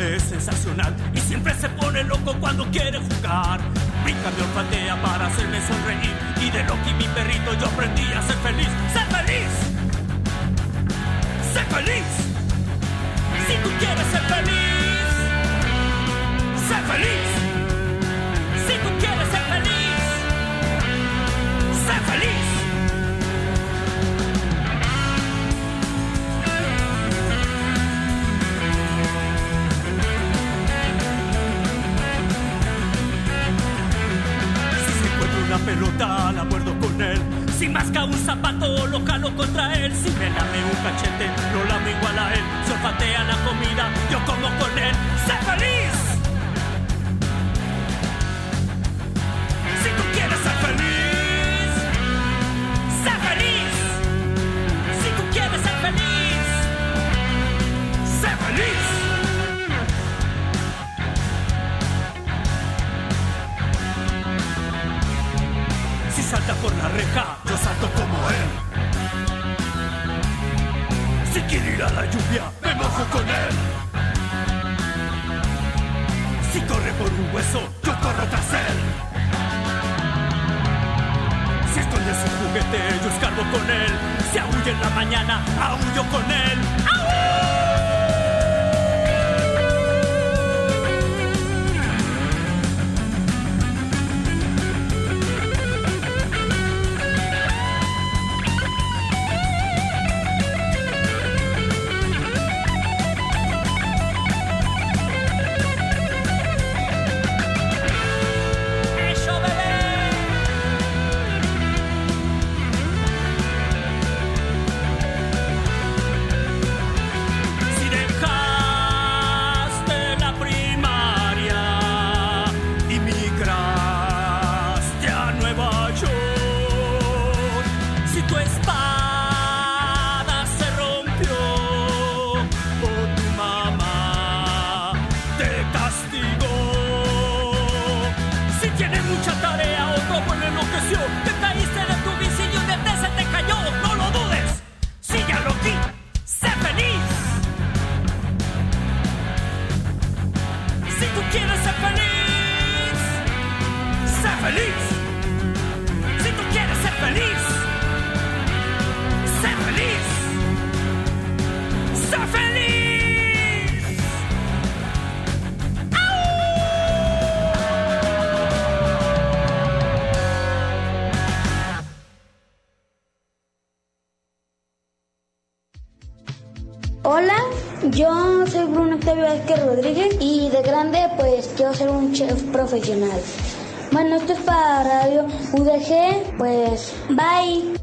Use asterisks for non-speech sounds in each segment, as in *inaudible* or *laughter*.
Es sensacional y siempre se pone loco cuando quiere jugar. Brinca, me olfatea para hacerme sonreír y de Loki mi perrito yo aprendí a ser feliz. ¡Sé feliz! ¡Sé feliz! Si tú quieres ser feliz, sé feliz. Un zapato, lo contra él. Si me lame un cachete, En la mañana, aullo con él. Ser un chef profesional. Bueno, esto es para Radio UDG, pues bye.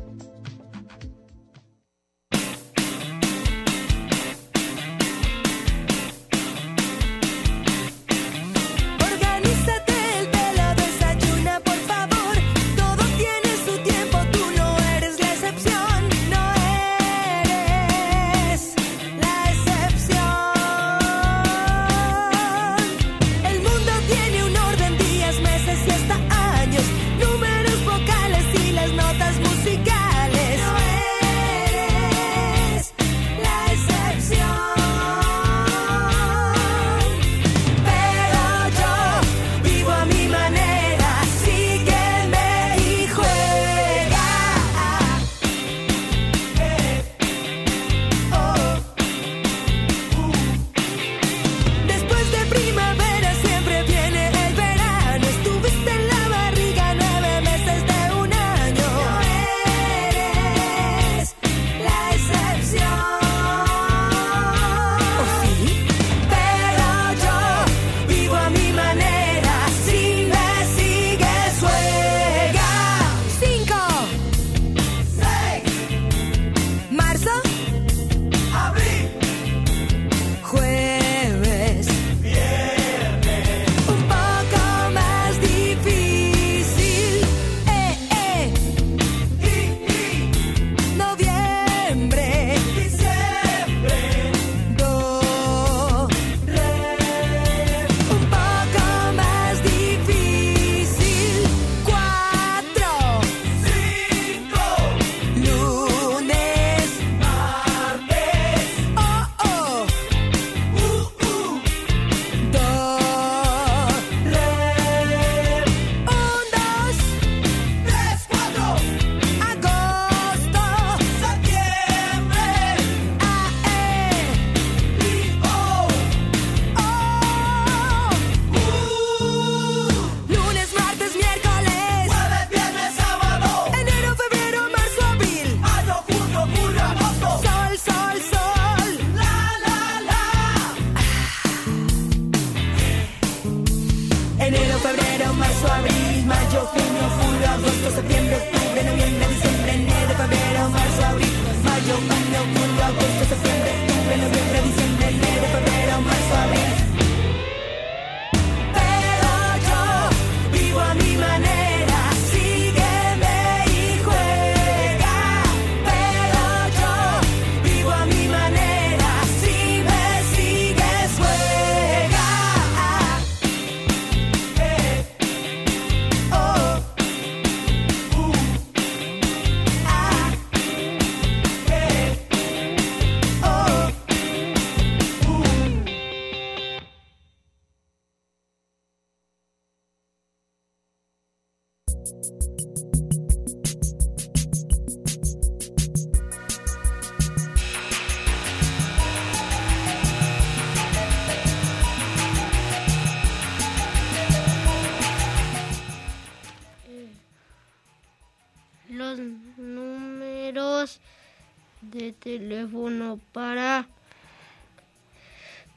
Teléfono para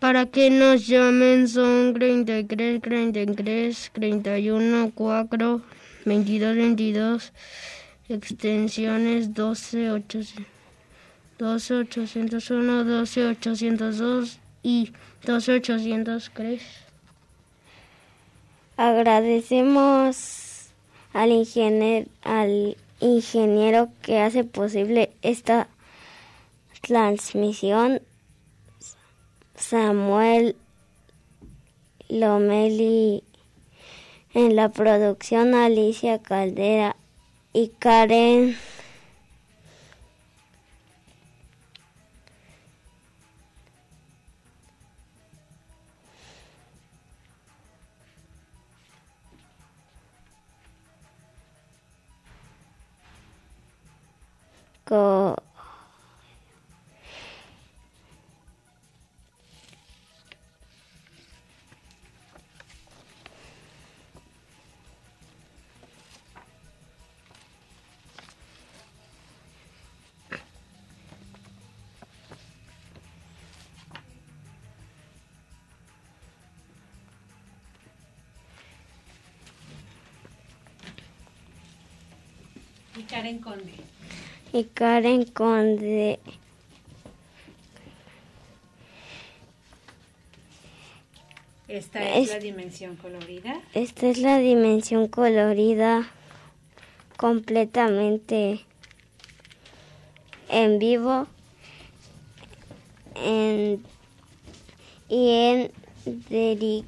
para que nos llamen son 33, 33, 31, 4, 22, 22, extensiones 12, 800, 12, 801, 12, 802 y 12, 803. Agradecemos al al ingeniero que hace posible esta transmisión, Samuel Lomeli en la producción, Alicia Caldera y Karen Karen Conde. y Karen Conde. Esta es, Es- la dimensión colorida. Esta es la dimensión colorida completamente en vivo en, y en diri-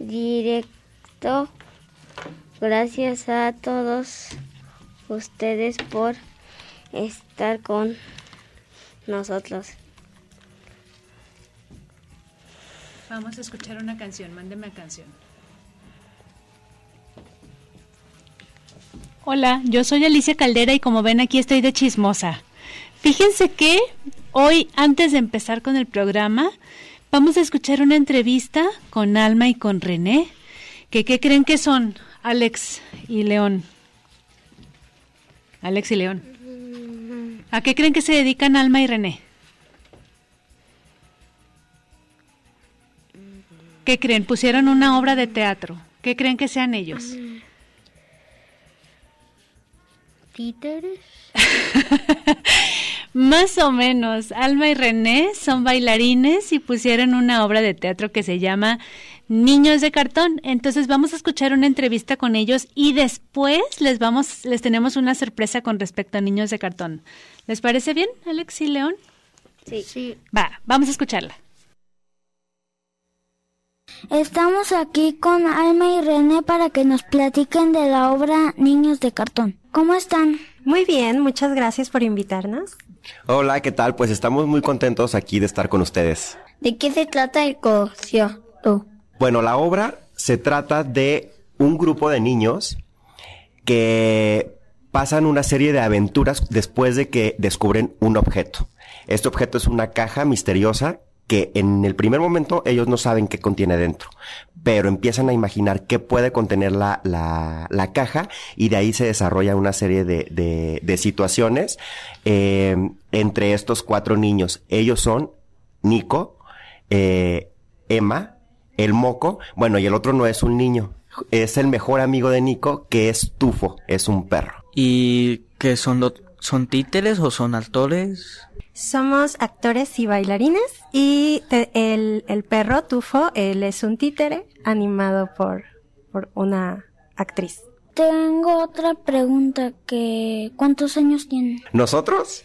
directo. Gracias a todos ustedes por estar con nosotros. Vamos a escuchar una canción. Mándeme a canción. Hola, yo soy Alicia Caldera y como ven aquí estoy de chismosa. Fíjense que hoy, antes de empezar con el programa, vamos a escuchar una entrevista con Alma y con René. Que, ¿Qué creen que son Alex y León? Alex y León. ¿A qué creen que se dedican Alma y René? ¿Qué creen? Pusieron una obra de teatro. ¿Qué creen que sean ellos? ¿Títeres? *laughs* Más o menos. Alma y René son bailarines y pusieron una obra de teatro que se llama Niños de cartón. Entonces vamos a escuchar una entrevista con ellos y después les vamos les tenemos una sorpresa con respecto a Niños de cartón. ¿Les parece bien, Alex y León? Sí. Sí. Va, vamos a escucharla. Estamos aquí con Alma y René para que nos platiquen de la obra Niños de Cartón. ¿Cómo están? Muy bien, muchas gracias por invitarnos. Hola, ¿qué tal? Pues estamos muy contentos aquí de estar con ustedes. ¿De qué se trata el concierto? Bueno, la obra se trata de un grupo de niños que pasan una serie de aventuras después de que descubren un objeto. Este objeto es una caja misteriosa que en el primer momento ellos no saben qué contiene dentro, pero empiezan a imaginar qué puede contener la, la, la caja y de ahí se desarrolla una serie de, de, situaciones eh, entre estos cuatro niños. Ellos son Nico, eh, Emma, el moco, bueno, y el otro no es un niño, es el mejor amigo de Nico, que es Tufo, es un perro. ¿Y qué son, lo- ¿Son títeres o son actores? Somos actores y bailarines y el, el, perro Tufo, él es un títere animado por, por una actriz. Tengo otra pregunta que ¿cuántos años tienen? ¿Nosotros?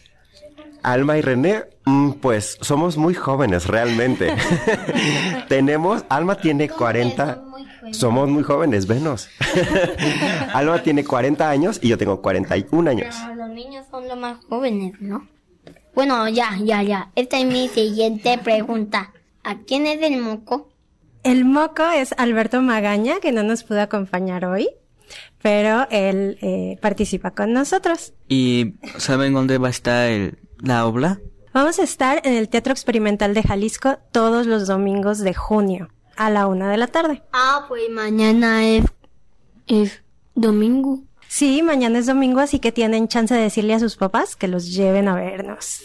Alma y René, mm, pues somos muy jóvenes realmente. *laughs* Tenemos, Alma tiene 40, somos muy jóvenes, venos. *laughs* Alma tiene 40 años y yo tengo 41 años. los niños son los más jóvenes, ¿no? Bueno, ya, ya, ya. Esta es mi siguiente pregunta. ¿A quién es el moco? El moco es Alberto Magaña, que no nos pudo acompañar hoy, pero él eh, participa con nosotros. ¿Y saben dónde va a estar el, la obra? Vamos a estar en el Teatro Experimental de Jalisco todos los domingos de junio, a la una de la tarde. Ah, pues mañana es, es domingo. Sí, mañana es domingo, así que tienen chance de decirle a sus papás que los lleven a vernos.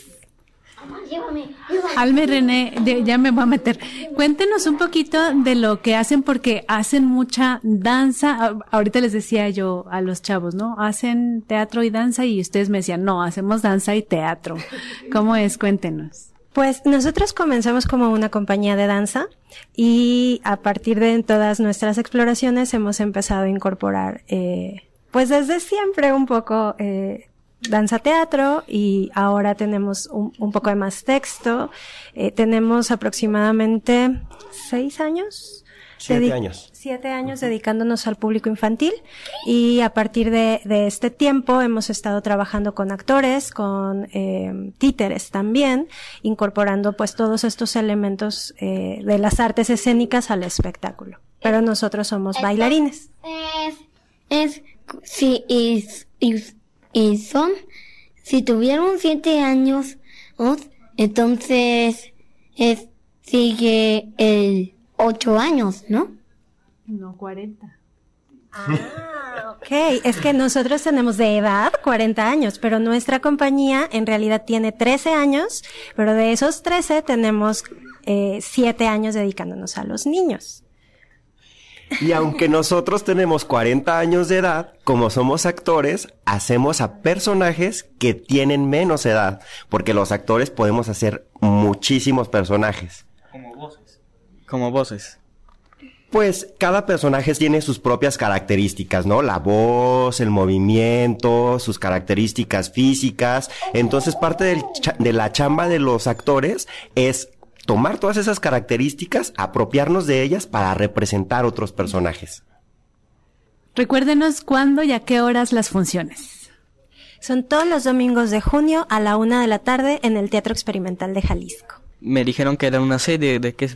Alme René, ya me voy a meter. Cuéntenos un poquito de lo que hacen porque hacen mucha danza. Ahorita les decía yo a los chavos, ¿no? Hacen teatro y danza y ustedes me decían, no, hacemos danza y teatro. ¿Cómo es? Cuéntenos. Pues nosotros comenzamos como una compañía de danza y a partir de todas nuestras exploraciones hemos empezado a incorporar eh, pues desde siempre un poco eh, danza teatro y ahora tenemos un, un poco de más texto. Eh, tenemos aproximadamente seis años. Siete años. Siete años dedicándonos al público infantil y a partir de, de este tiempo hemos estado trabajando con actores, con eh, títeres también, incorporando pues todos estos elementos eh, de las artes escénicas al espectáculo. Pero nosotros somos bailarines. Es, es Sí, y, y, son, si tuvieron siete años, entonces es, sigue el ocho años, ¿no? No, cuarenta. Ah, ok. Es que nosotros tenemos de edad 40 años, pero nuestra compañía en realidad tiene 13 años, pero de esos 13 tenemos eh, 7 años dedicándonos a los niños. Y aunque nosotros tenemos 40 años de edad, como somos actores, hacemos a personajes que tienen menos edad, porque los actores podemos hacer muchísimos personajes. Como voces. Como voces. Pues cada personaje tiene sus propias características, ¿no? La voz, el movimiento, sus características físicas. Entonces parte de la chamba de los actores es tomar todas esas características, apropiarnos de ellas para representar otros personajes. Recuérdenos cuándo y a qué horas las funciones. Son todos los domingos de junio a la una de la tarde en el Teatro Experimental de Jalisco. Me dijeron que era una serie, ¿de qué,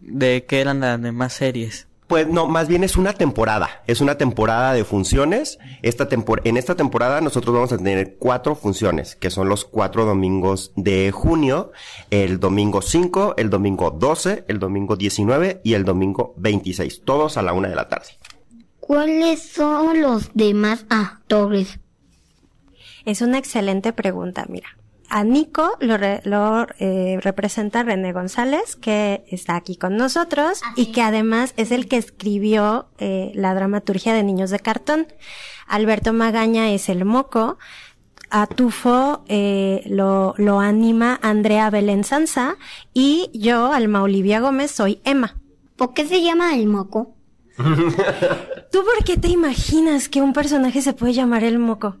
de qué eran las demás series? Pues no, más bien es una temporada. Es una temporada de funciones. Esta en esta temporada nosotros vamos a tener cuatro funciones, que son los cuatro domingos de junio. El domingo 5, el domingo 12, el domingo 19 y el domingo 26. Todos a la una de la tarde. ¿Cuáles son los demás actores? Es una excelente pregunta, mira. A Nico lo, lo eh, representa René González, que está aquí con nosotros y que además es el que escribió eh, la dramaturgia de Niños de Cartón. Alberto Magaña es el moco. A Tufo eh, lo, lo anima Andrea Belén Sanza y yo, Alma Olivia Gómez, soy Emma. ¿Por qué se llama el moco? *laughs* ¿Tú por qué te imaginas que un personaje se puede llamar el moco?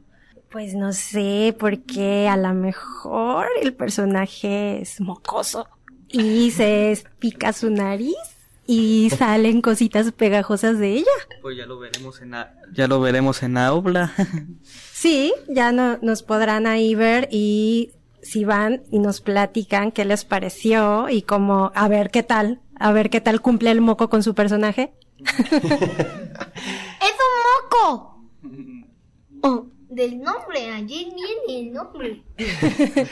Pues no sé, porque a lo mejor el personaje es mocoso y se pica su nariz y salen cositas pegajosas de ella. Pues ya lo veremos en la, ya lo veremos en la obra. *laughs* sí, ya no, nos podrán ahí ver y si van y nos platican qué les pareció y cómo, a ver qué tal, a ver qué tal cumple el moco con su personaje. *laughs* ¡Es un moco! *laughs* Oh del nombre, allí viene el nombre. *laughs*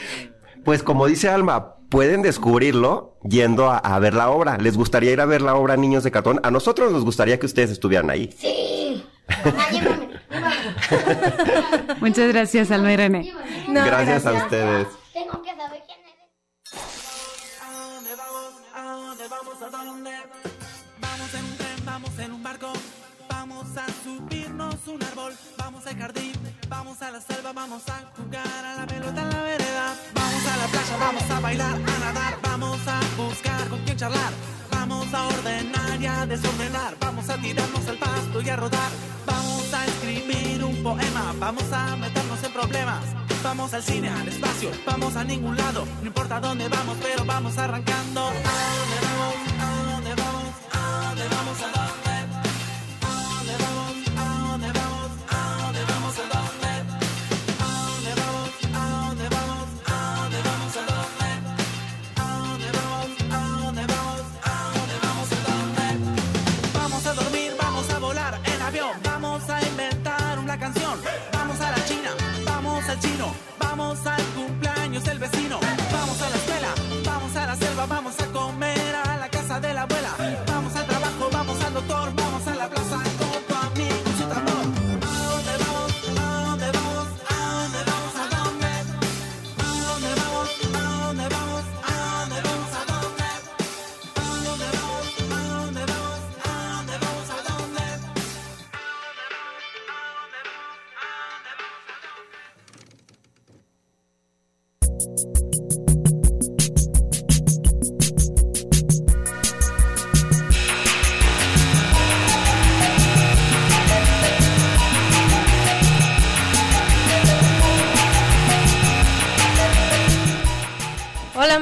pues como dice Alma, pueden descubrirlo yendo a, ver la obra. ¿Les gustaría ir a ver la obra Niños de Catón? A nosotros nos gustaría que ustedes estuvieran ahí. Sí. Muchas gracias, Alma y René. gracias, a ustedes. Tengo que saber quién eres. ¿A dónde vamos? ¿A dónde vamos? ¿A dónde? Vamos en un tren, vamos en un barco. Vamos a subirnos un árbol, vamos al jardín, vamos a la selva, vamos a jugar a la pelota en la vereda. Vamos a la playa, vamos a bailar, a nadar, vamos a buscar con quién charlar. Vamos a ordenar y a desordenar, vamos a tirarnos al pasto y a rodar. Vamos a escribir un poema, vamos a meternos en problemas. Vamos al cine, al espacio, vamos a ningún lado. No importa dónde vamos, pero vamos arrancando. ¿A dónde vamos? ¿A dónde vamos? ¿A dónde vamos? ¿A dónde? ¿A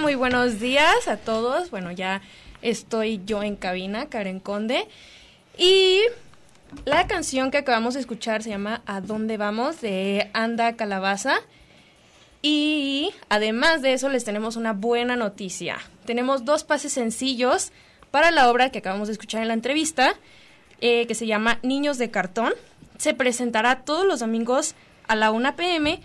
muy buenos días a todos. Bueno, ya estoy yo en cabina, Karen Conde. Y la canción que acabamos de escuchar se llama ¿A dónde vamos? de Anda Calabaza. Y además de eso les tenemos una buena noticia. Tenemos dos pases sencillos para la obra que acabamos de escuchar en la entrevista, eh, que se llama Niños de Cartón. Se presentará todos los domingos a la 1 pm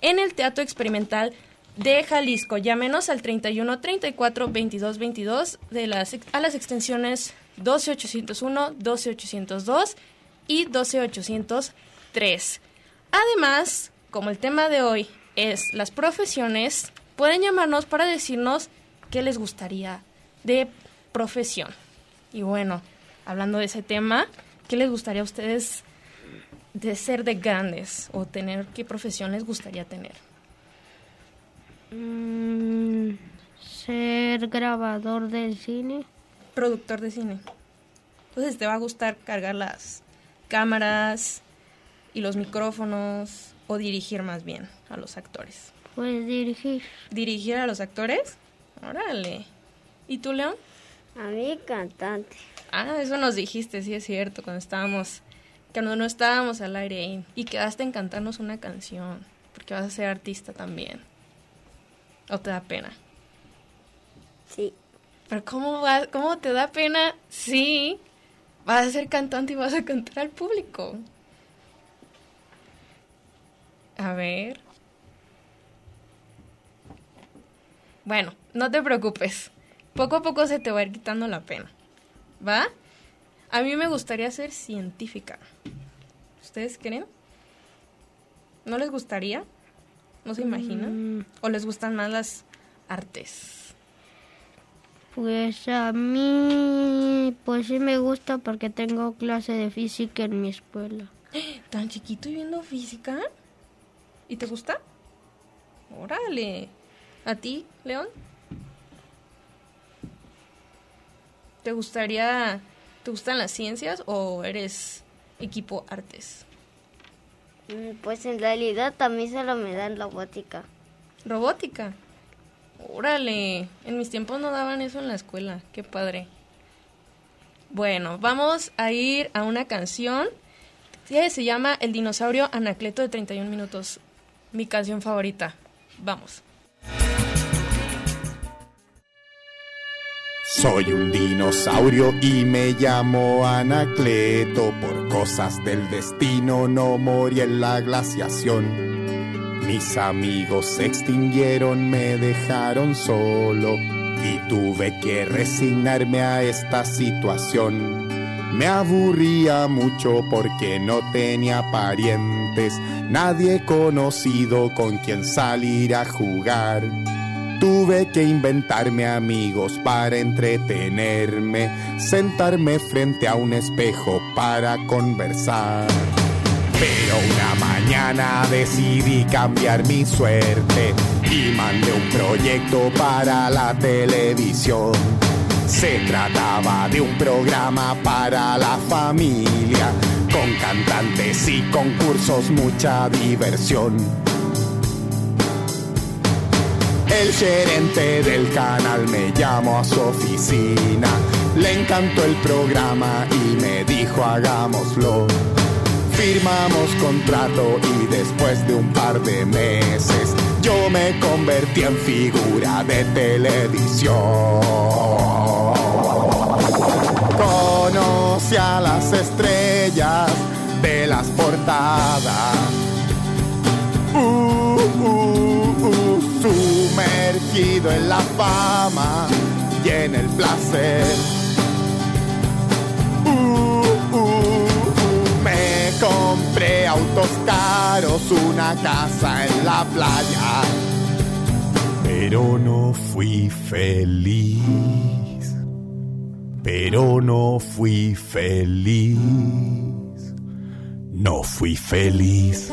en el Teatro Experimental de Jalisco. Llámenos al 31 34 22 22 de las, a las extensiones 12801, 12802 y 12803. Además, como el tema de hoy es las profesiones, pueden llamarnos para decirnos qué les gustaría de profesión. Y bueno, hablando de ese tema, ¿qué les gustaría a ustedes de ser de grandes o tener qué profesión les gustaría tener? Mm, ser grabador del cine. Productor de cine. Entonces te va a gustar cargar las cámaras y los micrófonos o dirigir más bien a los actores. Pues dirigir. ¿Dirigir a los actores? Órale. ¿Y tú, León? A mí cantante. Ah, eso nos dijiste, sí es cierto, cuando estábamos, cuando no estábamos al aire. Y quedaste en cantarnos una canción, porque vas a ser artista también. ¿O te da pena? Sí. Pero ¿cómo, va, cómo te da pena? Sí, vas a ser cantante y vas a cantar al público. A ver. Bueno, no te preocupes. Poco a poco se te va a ir quitando la pena. ¿Va? A mí me gustaría ser científica. ¿Ustedes creen? ¿No les gustaría? ¿No se imaginan? Mm. ¿O les gustan más las artes? Pues a mí, pues sí me gusta porque tengo clase de física en mi escuela. *gasps* ¿Tan chiquito y viendo física? ¿Y te gusta? Órale. ¿A ti, León? ¿Te gustaría, te gustan las ciencias o eres equipo artes? Mm, Pues en realidad también solo me dan robótica. Robótica. Órale, en mis tiempos no daban eso en la escuela, qué padre. Bueno, vamos a ir a una canción se llama El dinosaurio Anacleto de 31 minutos. Mi canción favorita. Vamos. Soy un dinosaurio y me llamo Anacleto. Por cosas del destino no morí en la glaciación. Mis amigos se extinguieron, me dejaron solo y tuve que resignarme a esta situación. Me aburría mucho porque no tenía parientes, nadie conocido con quien salir a jugar. Tuve que inventarme amigos para entretenerme, sentarme frente a un espejo para conversar. Pero una mañana decidí cambiar mi suerte y mandé un proyecto para la televisión. Se trataba de un programa para la familia, con cantantes y concursos, mucha diversión. El gerente del canal me llamó a su oficina, le encantó el programa y me dijo hagámoslo. Firmamos contrato y después de un par de meses yo me convertí en figura de televisión. Conocí a las estrellas de las portadas. En la fama y en el placer. Uh, uh, uh, me compré autos caros, una casa en la playa, pero no fui feliz. Pero no fui feliz. No fui feliz.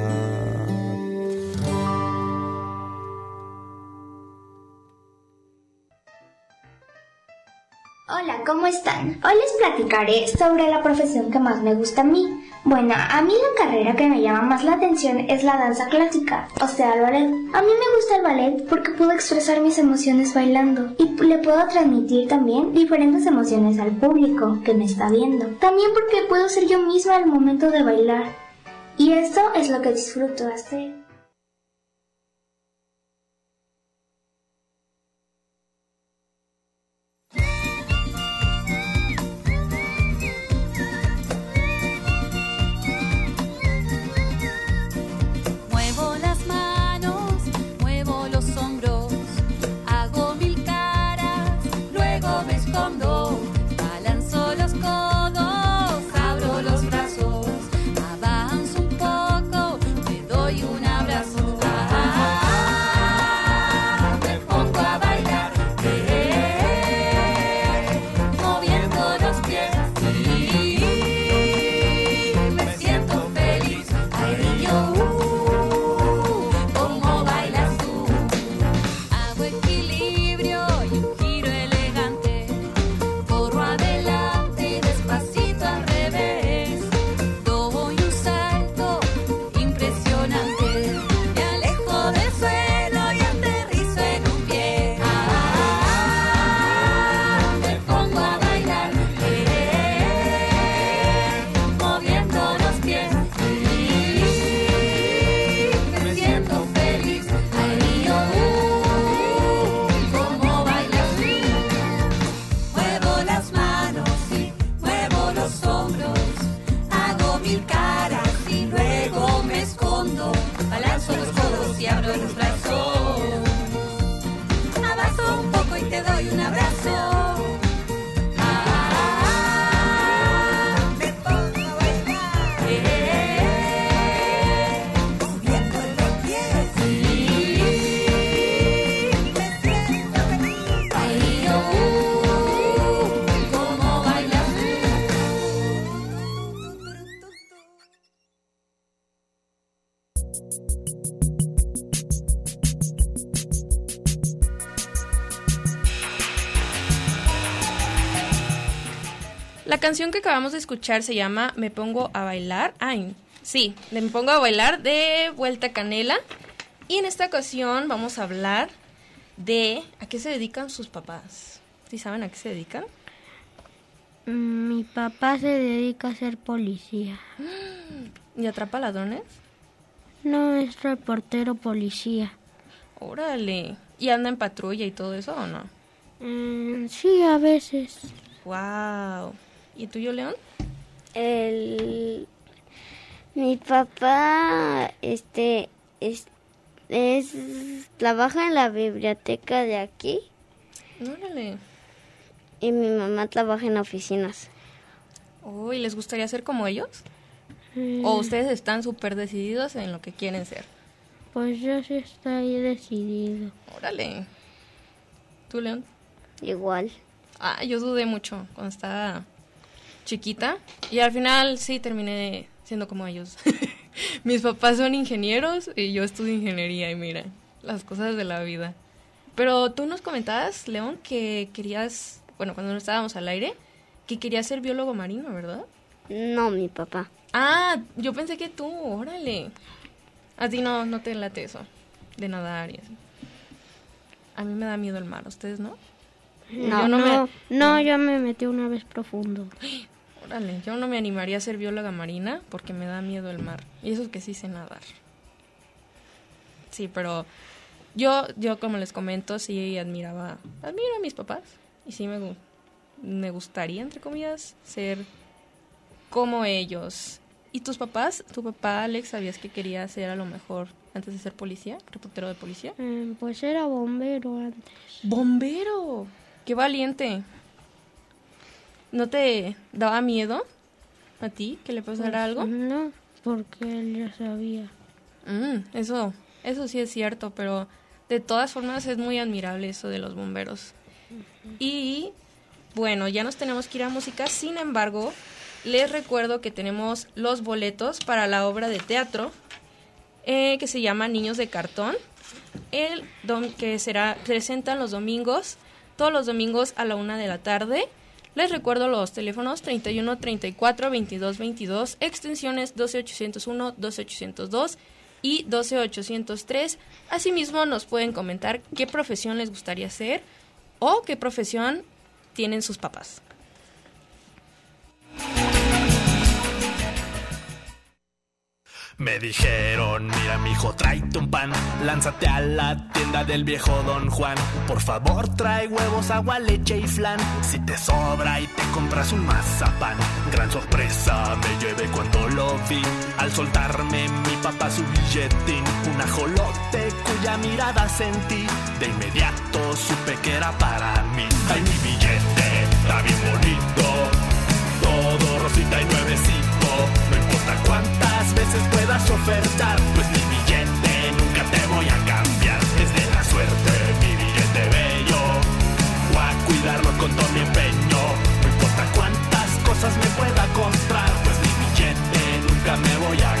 Hoy les platicaré sobre la profesión que más me gusta a mí. Bueno, a mí la carrera que me llama más la atención es la danza clásica, o sea, el ballet. A mí me gusta el ballet porque puedo expresar mis emociones bailando y le puedo transmitir también diferentes emociones al público que me está viendo. También porque puedo ser yo misma al momento de bailar. Y esto es lo que disfruto hacer. Canción que acabamos de escuchar se llama Me pongo a bailar. Ay, sí, de Me pongo a bailar de Vuelta Canela. Y en esta ocasión vamos a hablar de a qué se dedican sus papás. ¿Sí saben a qué se dedican? Mm, Mi papá se dedica a ser policía. *gasps* ¿Y atrapa ladrones? No es reportero policía. Órale. ¿Y anda en patrulla y todo eso o no? Mm, sí, a veces. Wow. ¿Y tuyo, León? El mi papá este es, es trabaja en la biblioteca de aquí Órale. y mi mamá trabaja en oficinas. Oh, ¿y les gustaría ser como ellos? Mm. ¿O ustedes están súper decididos en lo que quieren ser? Pues yo sí estoy decidido. Órale. ¿Tú, León? Igual. Ah, yo dudé mucho cuando estaba chiquita y al final sí terminé siendo como ellos. *laughs* Mis papás son ingenieros y yo estudio ingeniería y mira, las cosas de la vida. Pero tú nos comentabas, León, que querías, bueno, cuando no estábamos al aire, que querías ser biólogo marino, ¿verdad? No, mi papá. Ah, yo pensé que tú, órale. A ti no, no te late eso, de nadar y así. A mí me da miedo el mar, ¿a ¿ustedes no? No, Yo no, me- no, yo me metí una vez profundo. *gasps* Órale, yo no me animaría a ser bióloga marina porque me da miedo el mar. Y eso es que sí sé nadar. Sí, pero yo, yo como les comento, sí admiraba, admiro a mis papás. Y sí me, me gustaría, entre comillas, ser como ellos. ¿Y tus papás? ¿Tu papá, Alex, sabías que quería ser a lo mejor antes de ser policía? ¿Reportero de policía? Eh, pues era bombero antes. ¡Bombero! ¡Qué valiente! ¿No te daba miedo a ti que le pasara Pues, algo? No, porque él ya sabía. Mm, eso, eso sí es cierto, pero de todas formas es muy admirable eso de los bomberos. Y bueno, ya nos tenemos que ir a música, sin embargo, les recuerdo que tenemos los boletos para la obra de teatro eh, que se llama Niños de Cartón, el dom- que será presentan los domingos, todos los domingos a la una de la tarde. Les recuerdo los teléfonos 31 34 22 22, extensiones 12801, 12802 y 12803. Asimismo, nos pueden comentar qué profesión les gustaría hacer o qué profesión tienen sus papás. Me dijeron, mira mijo, tráete un pan, lánzate a la tienda del viejo Don Juan. Por favor, trae huevos, agua, leche y flan. Si te sobra y te compras un mazapán. Gran sorpresa me llevé cuando lo vi. Al soltarme mi papá su billetín, un ajolote cuya mirada sentí. De inmediato supe que era para mí. Ay, mi billete está bien bonito todo rosita y nuevecito. No importa veces puedas ofertar, pues mi billete nunca te voy a cambiar. Es de la suerte, mi billete bello. Voy a cuidarlo con todo mi empeño. No importa cuántas cosas me pueda comprar, pues mi billete nunca me voy a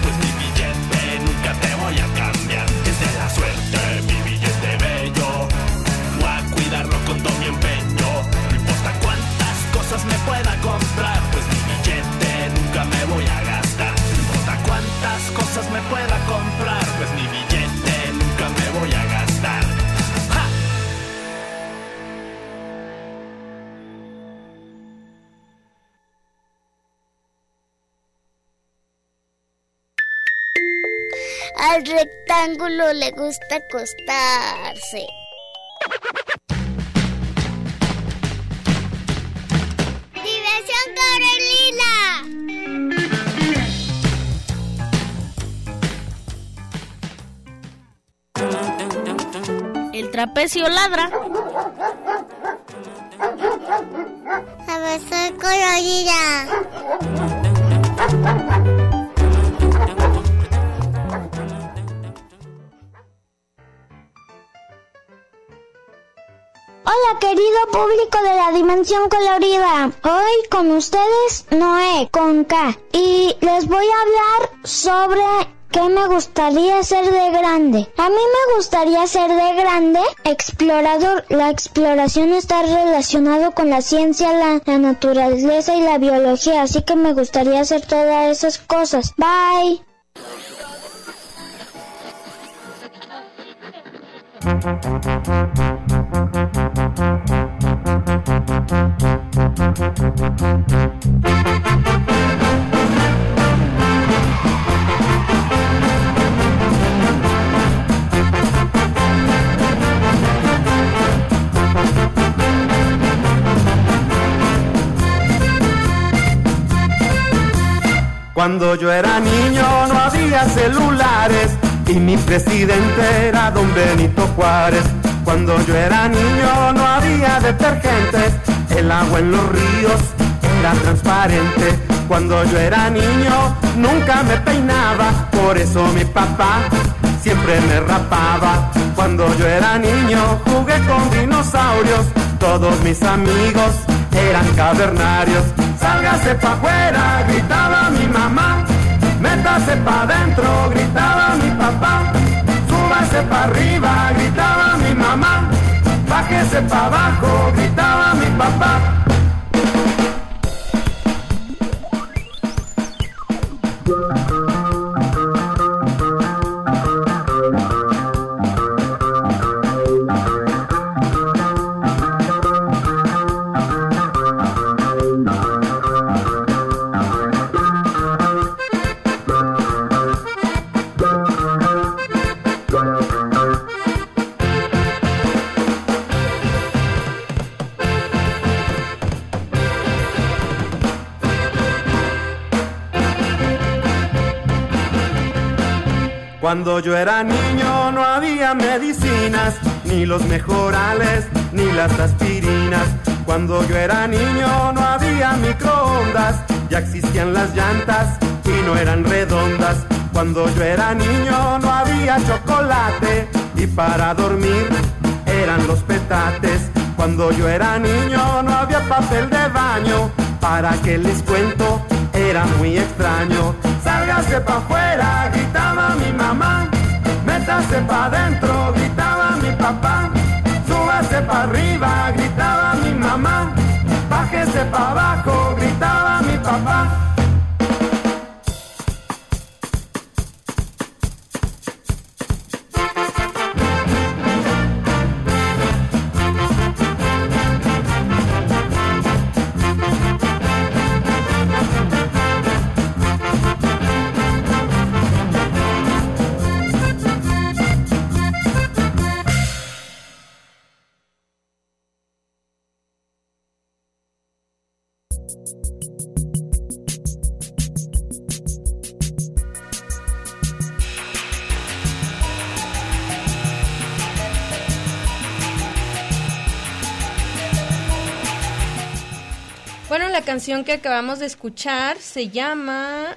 Al rectángulo le gusta acostarse. ¡Diversión Corelina! El trapecio ladra. A ver, soy. Hola querido público de la Dimensión Colorida, hoy con ustedes Noé con K y les voy a hablar sobre ¿Qué me gustaría ser de grande? A mí me gustaría ser de grande explorador. La exploración está relacionado con la ciencia, la, la naturaleza y la biología, así que me gustaría hacer todas esas cosas. Bye. Cuando yo era niño no había celulares y mi presidente era don Benito Juárez. Cuando yo era niño no había detergentes, el agua en los ríos era transparente. Cuando yo era niño nunca me peinaba, por eso mi papá siempre me rapaba. Cuando yo era niño jugué con dinosaurios, todos mis amigos eran cavernarios. Sálgase pa' afuera, gritaba mi mamá. Métase pa' adentro, gritaba mi papá. Súbase pa' arriba, gritaba mi mamá. Bájese pa' abajo, gritaba mi papá. Cuando yo era niño no había medicinas, ni los mejorales, ni las aspirinas. Cuando yo era niño no había microondas, ya existían las llantas y no eran redondas. Cuando yo era niño no había chocolate y para dormir eran los petates. Cuando yo era niño no había papel de baño, para que les cuento era muy extraño. Sálgase pa' afuera, gritaba mi mamá. Métase pa' adentro, gritaba mi papá. Súbase pa' arriba, gritaba mi mamá. Bájese pa' abajo, la canción que acabamos de escuchar se llama...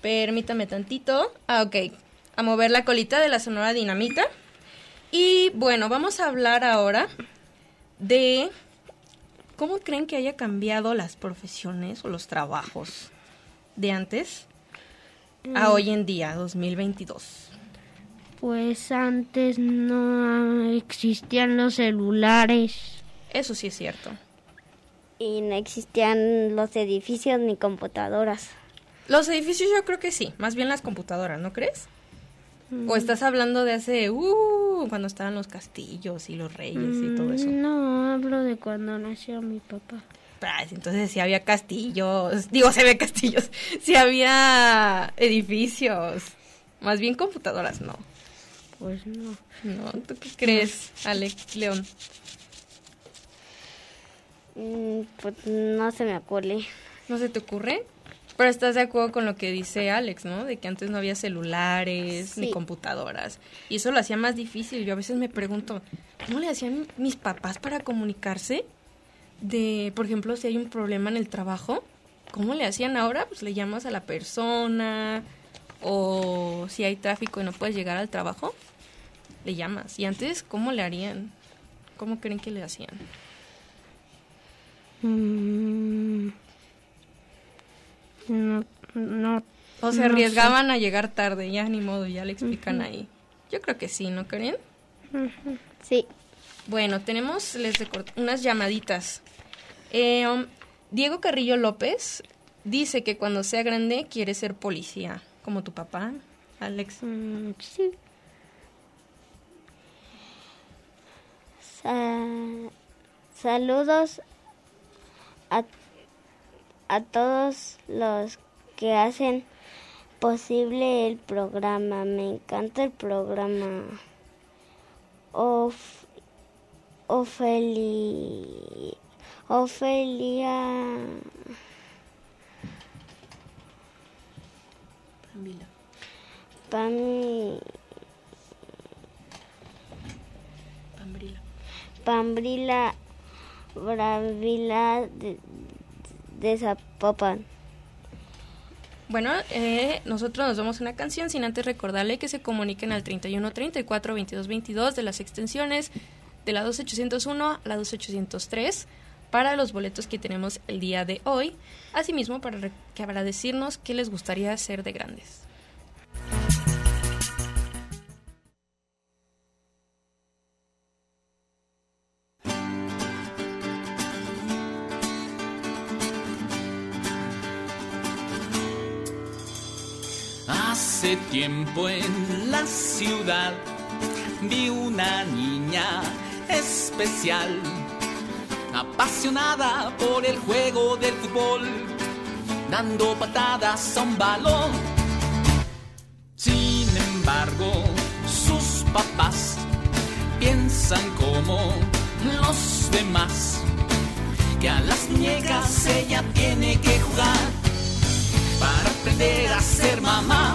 Permítame tantito. Ah, ok. A mover la colita de la Sonora Dinamita. Y bueno, vamos a hablar ahora de cómo creen que haya cambiado las profesiones o los trabajos de antes a Mm. hoy en día, 2022. Pues antes no existían los celulares. Eso sí es cierto. Y no existían los edificios ni computadoras. Los edificios yo creo que sí, más bien las computadoras, ¿no crees? ¿O estás hablando de hace, uh, cuando estaban los castillos y los reyes y todo eso? Mm, No, hablo de cuando nació mi papá. Entonces sí había castillos, digo, se ve castillos, *laughs* sí había edificios, más bien computadoras, no. Pues no. No, ¿tú qué crees, Alex León? Mm, Pues no se me ocurre. ¿No se te ocurre? Pero estás de acuerdo con lo que dice Alex, ¿no? De que antes no había celulares ni computadoras. Y eso lo hacía más difícil. Yo a veces me pregunto, ¿cómo le hacían mis papás para comunicarse? De, por ejemplo, si hay un problema en el trabajo, ¿cómo le hacían ahora? Pues le llamas a la persona. O si hay tráfico y no puedes llegar al trabajo, le llamas. Y antes, ¿cómo le harían? ¿Cómo creen que le hacían? Mm, no, no O se No arriesgaban a llegar tarde, ya ni modo, ya le explican ahí. Yo creo que sí, ¿no, Karen? Sí. Bueno, tenemos les unas llamaditas. Eh, um, Diego Carrillo López dice que cuando sea grande quiere ser policía, como tu papá, Alex. sí. Sa- saludos a, a todos los que hacen posible el programa. Me encanta el programa. Of, Ofeli, Ofelia. Pami, Pambrila Bravila de, de Zapopan. Bueno, eh, nosotros nos damos una canción sin antes recordarle que se comuniquen al 31 34 22 22 de las extensiones de la 12801 a la 12803 para los boletos que tenemos el día de hoy. Asimismo, para, que para decirnos qué les gustaría hacer de grandes. Tiempo en la ciudad vi una niña especial, apasionada por el juego del fútbol, dando patadas a un balón. Sin embargo, sus papás piensan como los demás, que a las muñecas ella tiene que jugar para aprender a ser mamá.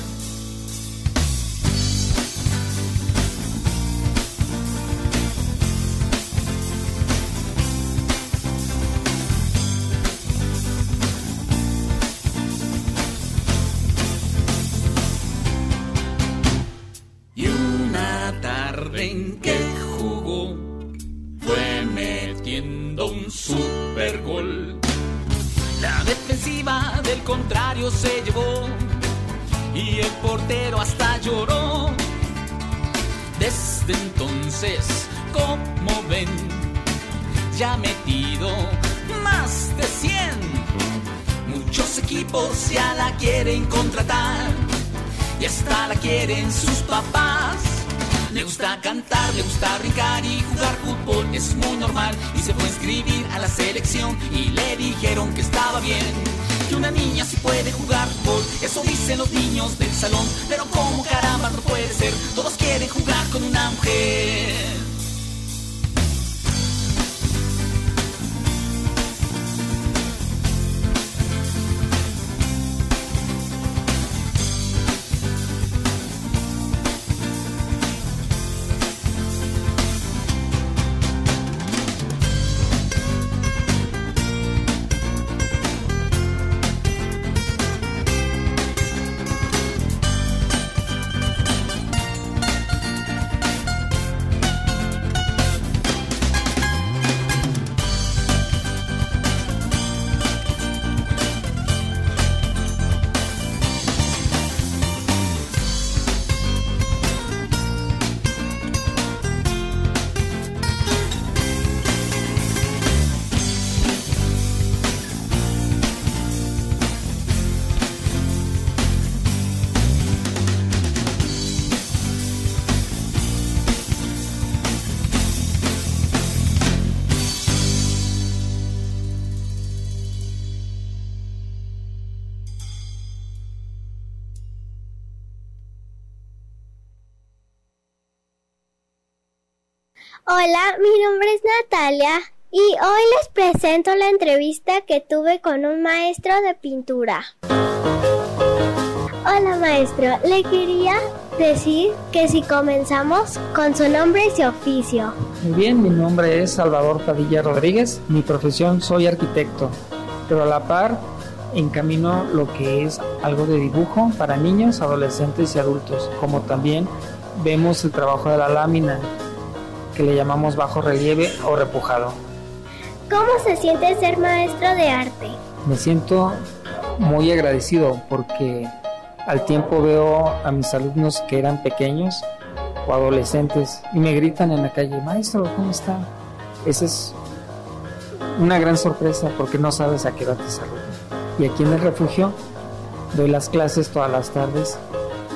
Quieren sus papás. Le gusta cantar, le gusta brincar y jugar fútbol, es muy normal. Y se fue a inscribir a la selección y le dijeron que estaba bien. Que una niña sí puede jugar fútbol, eso dicen los niños del salón. Pero como caramba no puede ser, todos quieren jugar con una mujer. Hola, mi nombre es Natalia y hoy les presento la entrevista que tuve con un maestro de pintura. Hola maestro, le quería decir que si comenzamos con su nombre y su oficio. Muy bien, mi nombre es Salvador Padilla Rodríguez, mi profesión soy arquitecto, pero a la par encamino lo que es algo de dibujo para niños, adolescentes y adultos, como también vemos el trabajo de la lámina, que le llamamos bajo relieve o repujado. ¿Cómo se siente ser maestro de arte? Me siento muy agradecido porque al tiempo veo a mis alumnos que eran pequeños o adolescentes y me gritan en la calle, maestro, ¿cómo está? Esa es una gran sorpresa porque no sabes a qué edad te saludan. Y aquí en el refugio doy las clases todas las tardes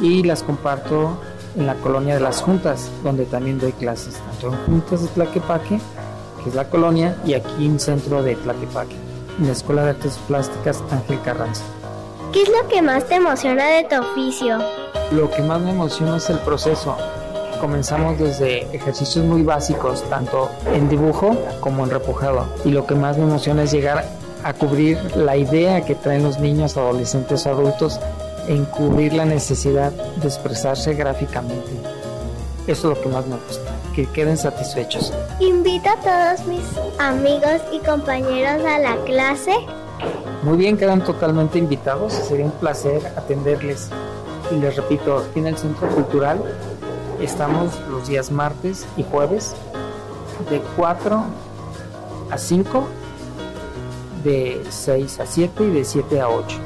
y las comparto en la colonia de las Juntas, donde también doy clases, tanto en Juntas de Tlaquepaque, que es la colonia, y aquí en centro de Tlaquepaque, en la Escuela de Artes Plásticas Ángel Carranza. ¿Qué es lo que más te emociona de tu oficio? Lo que más me emociona es el proceso. Comenzamos desde ejercicios muy básicos, tanto en dibujo como en repujado. Y lo que más me emociona es llegar a cubrir la idea que traen los niños, adolescentes adultos en cubrir la necesidad de expresarse gráficamente. Eso es lo que más me gusta, que queden satisfechos. Invito a todos mis amigos y compañeros a la clase. Muy bien, quedan totalmente invitados. Sería un placer atenderles. Y les repito, aquí en el Centro Cultural estamos los días martes y jueves de 4 a 5, de 6 a 7 y de 7 a 8.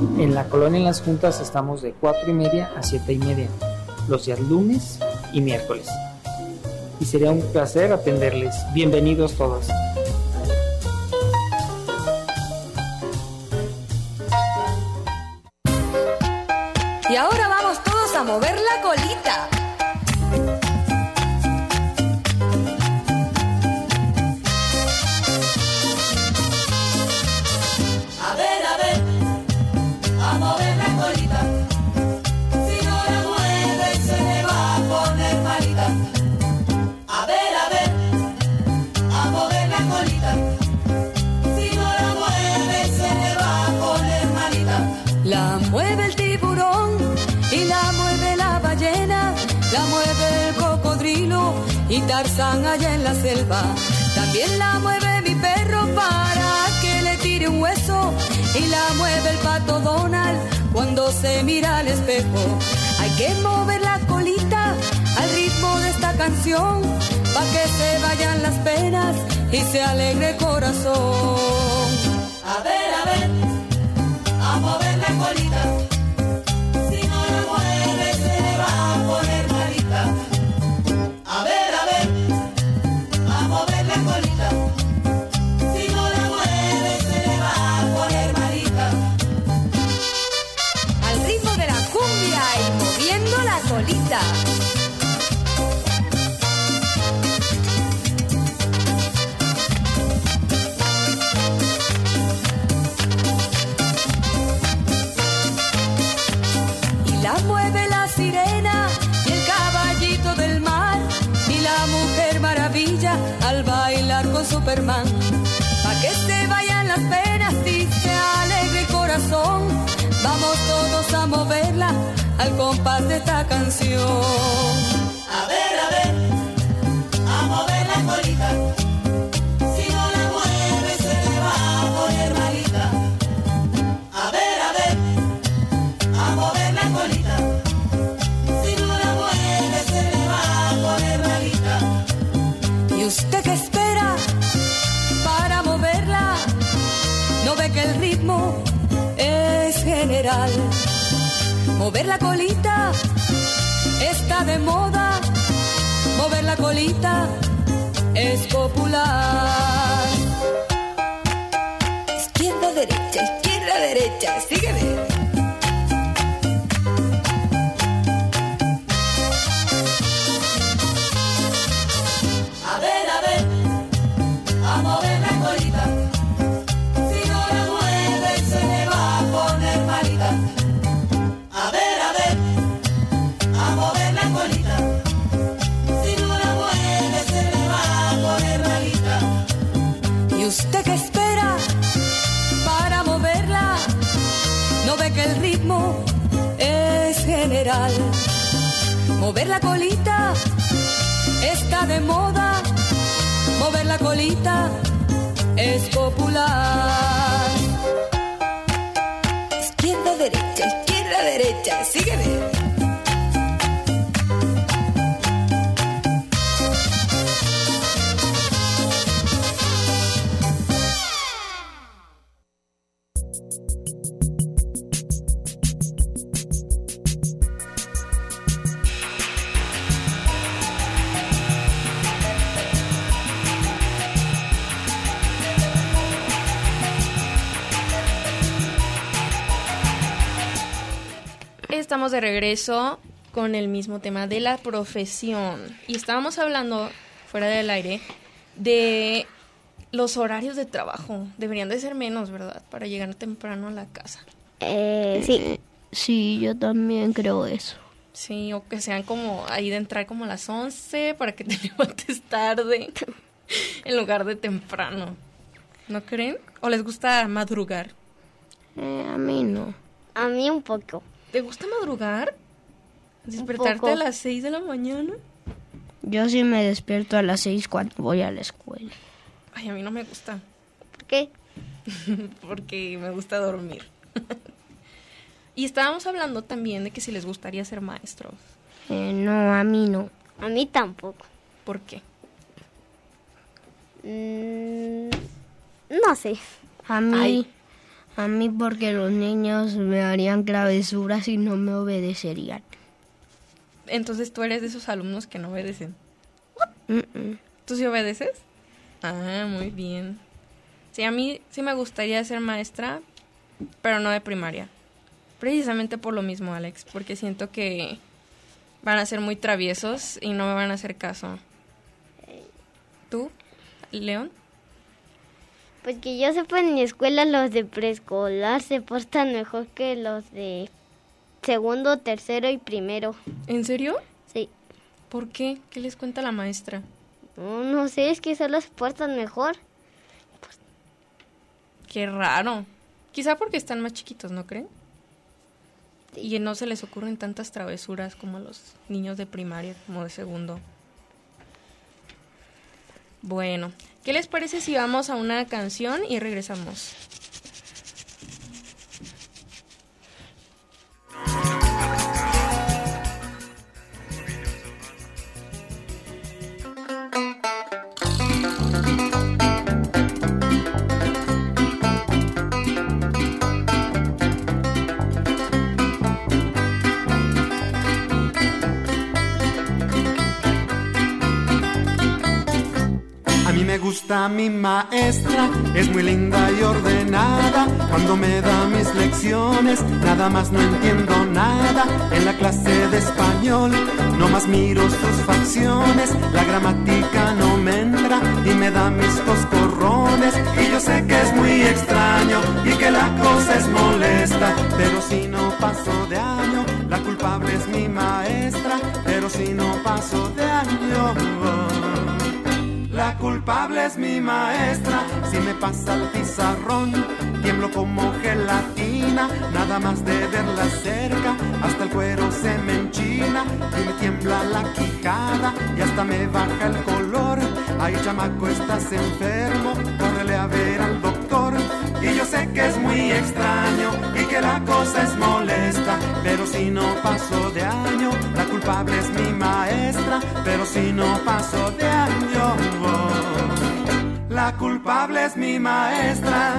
En la colonia en las juntas estamos de 4 y media a 7 y media, los días lunes y miércoles. Y sería un placer atenderles. Bienvenidos todos. Y ahora vamos todos a mover la colita. Tarzán allá en la selva. También la mueve mi perro para que le tire un hueso y la mueve el pato Donald cuando se mira al espejo. Hay que mover la colita al ritmo de esta canción para que se vayan las penas y se alegre el corazón. Compás de esta canción. Mover la colita está de moda. Mover la colita es popular. Izquierda, derecha, izquierda, derecha. Sígueme. Mover la colita está de moda. Mover la colita es popular. Estamos de regreso con el mismo tema de la profesión. Y estábamos hablando, fuera del aire, de los horarios de trabajo. Deberían de ser menos, ¿verdad? Para llegar temprano a la casa. Eh, sí. Sí, yo también creo eso. Sí, o que sean como ahí de entrar como a las 11 para que *laughs* te levantes tarde *laughs* en lugar de temprano. ¿No creen? ¿O les gusta madrugar? Eh, a mí no. A mí un poco. ¿Te gusta madrugar? ¿Despertarte a las 6 de la mañana? Yo sí me despierto a las seis cuando voy a la escuela. Ay, a mí no me gusta. ¿Por qué? *laughs* Porque me gusta dormir. *laughs* y estábamos hablando también de que si les gustaría ser maestros. Eh, no, a mí no. A mí tampoco. ¿Por qué? Mm, no sé. A mí, a mí porque los niños me harían travesuras y no me obedecerían. Entonces tú eres de esos alumnos que no obedecen. Mm-mm. ¿Tú sí obedeces? Ah, muy bien. Sí, a mí sí me gustaría ser maestra, pero no de primaria. Precisamente por lo mismo, Alex, porque siento que van a ser muy traviesos y no me van a hacer caso. ¿Tú, León? Pues que yo sepa en mi escuela los de preescolar se portan mejor que los de segundo, tercero y primero. ¿En serio? Sí. ¿Por qué? ¿Qué les cuenta la maestra? No, no sé, es que solo se portan mejor. Qué raro. Quizá porque están más chiquitos, ¿no creen? Y no se les ocurren tantas travesuras como a los niños de primaria, como de segundo. Bueno, ¿qué les parece si vamos a una canción y regresamos? Mi maestra, es muy linda y ordenada. Cuando me da mis lecciones, nada más no entiendo nada. En la clase de español, no más miro sus facciones. La gramática no me entra y me da mis coscorrones. Y yo sé que es muy extraño y que la cosa es molesta. Pero si no paso de año, la culpable es mi maestra. Pero si no paso de año. La culpable es mi maestra, si me pasa el pizarrón, tiemblo como gelatina, nada más de verla cerca, hasta el cuero se me enchina y me tiembla la quijada y hasta me baja el color. Ay, chamaco, estás enfermo, córrele a ver al doctor. Y yo sé que es muy extraño y que la cosa es molesta, pero si no paso de año, la culpable es mi maestra, pero si no paso de año, la culpable es mi maestra.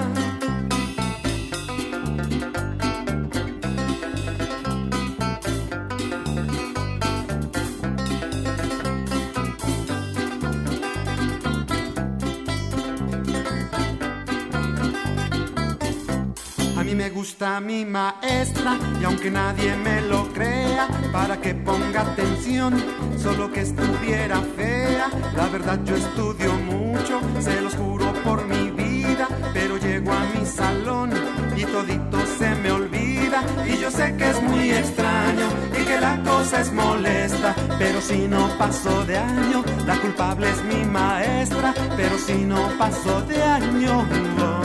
Mí me gusta mi maestra y aunque nadie me lo crea, para que ponga atención, solo que estuviera fea. La verdad yo estudio mucho, se los juro por mi vida, pero llego a mi salón y todito se me olvida. Y yo sé que es muy extraño y que la cosa es molesta, pero si no paso de año, la culpable es mi maestra, pero si no paso de año.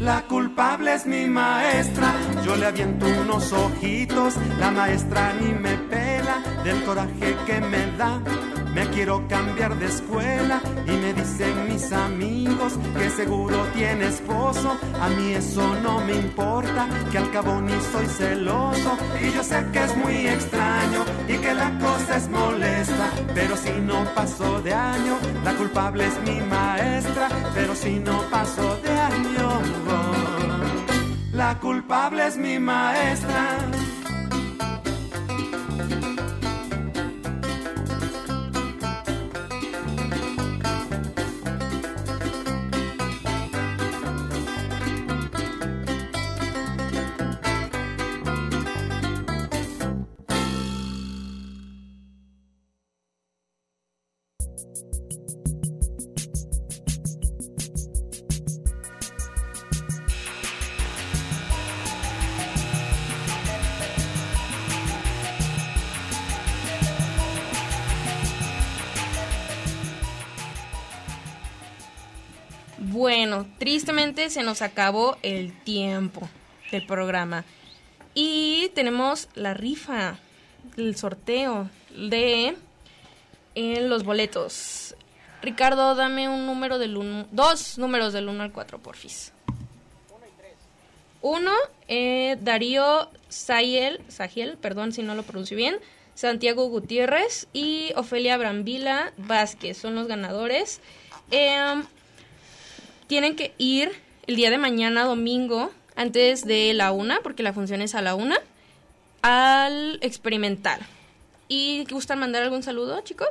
La culpable es mi maestra, yo le aviento unos ojitos, la maestra ni me pela del coraje que me da. Me quiero cambiar de escuela y me dicen mis amigos que seguro tiene esposo. A mí eso no me importa, que al cabo ni soy celoso. Y yo sé que es muy extraño y que la cosa es molesta. Pero si no paso de año, la culpable es mi maestra. Pero si no paso de año, la culpable es mi maestra. Tristemente se nos acabó el tiempo del programa. Y tenemos la rifa, el sorteo de eh, los boletos. Ricardo, dame un número del uno, dos números del 1 al 4, porfis. Uno, eh, Darío Sayel, Sagiel, perdón si no lo pronuncio bien, Santiago Gutiérrez y Ofelia Brambila Vázquez son los ganadores. Em, tienen que ir el día de mañana, domingo, antes de la una, porque la función es a la una, al experimental. ¿Y gustan mandar algún saludo, chicos?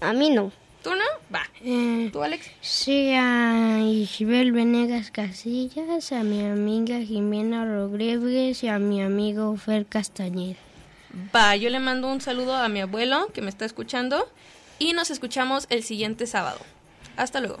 A mí no. ¿Tú no? Va. Eh, ¿Tú, Alex? Sí, a Isabel Venegas Casillas, a mi amiga Jimena Rodríguez y a mi amigo Fer Castañeda. Va, yo le mando un saludo a mi abuelo que me está escuchando y nos escuchamos el siguiente sábado. Hasta luego.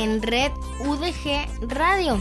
En Red UDG Radio.